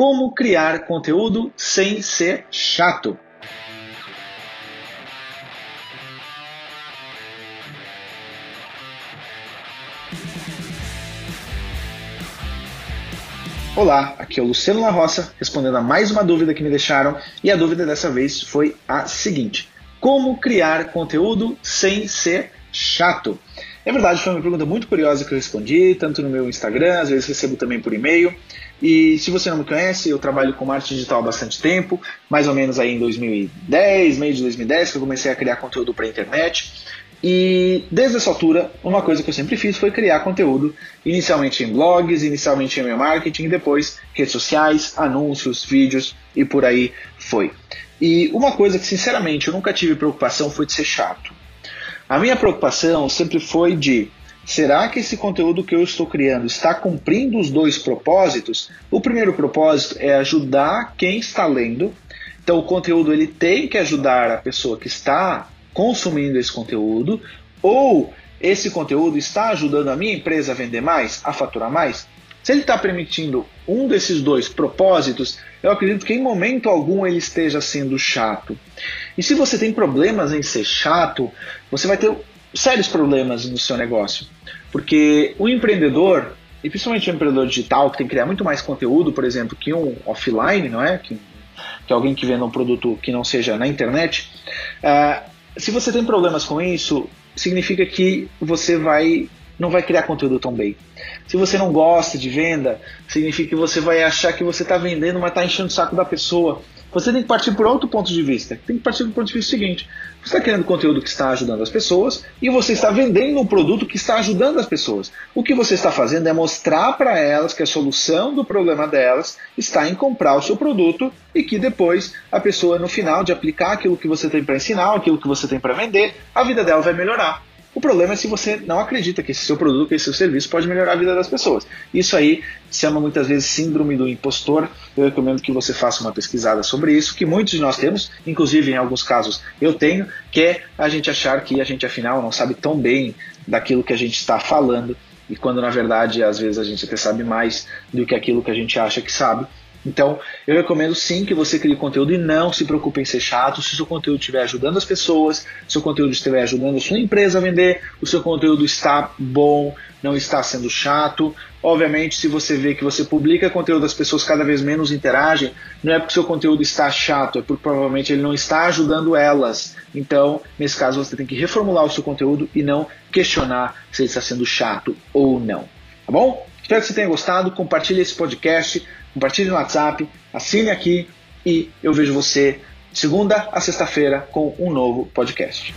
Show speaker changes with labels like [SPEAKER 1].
[SPEAKER 1] Como criar conteúdo sem ser chato. Olá, aqui é o Luciano La Roça, respondendo a mais uma dúvida que me deixaram, e a dúvida dessa vez foi a seguinte: Como criar conteúdo sem ser chato? É verdade, foi uma pergunta muito curiosa que eu respondi, tanto no meu Instagram, às vezes recebo também por e-mail. E se você não me conhece, eu trabalho com marketing digital há bastante tempo, mais ou menos aí em 2010, meio de 2010, que eu comecei a criar conteúdo para a internet. E desde essa altura, uma coisa que eu sempre fiz foi criar conteúdo, inicialmente em blogs, inicialmente em meu marketing, depois redes sociais, anúncios, vídeos e por aí foi. E uma coisa que sinceramente eu nunca tive preocupação foi de ser chato. A minha preocupação sempre foi de será que esse conteúdo que eu estou criando está cumprindo os dois propósitos? O primeiro propósito é ajudar quem está lendo. Então o conteúdo ele tem que ajudar a pessoa que está consumindo esse conteúdo ou esse conteúdo está ajudando a minha empresa a vender mais, a faturar mais? Se ele está permitindo um desses dois propósitos, eu acredito que em momento algum ele esteja sendo chato. E se você tem problemas em ser chato, você vai ter sérios problemas no seu negócio. Porque o empreendedor, e principalmente o empreendedor digital, que tem que criar muito mais conteúdo, por exemplo, que um offline, não é? Que, que alguém que venda um produto que não seja na internet. Uh, se você tem problemas com isso, significa que você vai não vai criar conteúdo tão bem. Se você não gosta de venda, significa que você vai achar que você está vendendo, mas está enchendo o saco da pessoa. Você tem que partir por outro ponto de vista. Tem que partir do ponto de vista seguinte: você está criando conteúdo que está ajudando as pessoas e você está vendendo um produto que está ajudando as pessoas. O que você está fazendo é mostrar para elas que a solução do problema delas está em comprar o seu produto e que depois a pessoa, no final de aplicar aquilo que você tem para ensinar, aquilo que você tem para vender, a vida dela vai melhorar. O problema é se você não acredita que esse seu produto, que esse seu serviço pode melhorar a vida das pessoas. Isso aí se chama muitas vezes síndrome do impostor. Eu recomendo que você faça uma pesquisada sobre isso, que muitos de nós temos, inclusive em alguns casos eu tenho, que é a gente achar que a gente afinal não sabe tão bem daquilo que a gente está falando e quando na verdade às vezes a gente até sabe mais do que aquilo que a gente acha que sabe. Então, eu recomendo sim que você crie conteúdo e não se preocupe em ser chato. Se o seu conteúdo estiver ajudando as pessoas, se o seu conteúdo estiver ajudando a sua empresa a vender, o seu conteúdo está bom, não está sendo chato. Obviamente, se você vê que você publica conteúdo, as pessoas cada vez menos interagem, não é porque o seu conteúdo está chato, é porque provavelmente ele não está ajudando elas. Então, nesse caso, você tem que reformular o seu conteúdo e não questionar se ele está sendo chato ou não. Tá bom? Espero que você tenha gostado. Compartilhe esse podcast compartilhe no WhatsApp, assine aqui e eu vejo você segunda a sexta-feira com um novo podcast.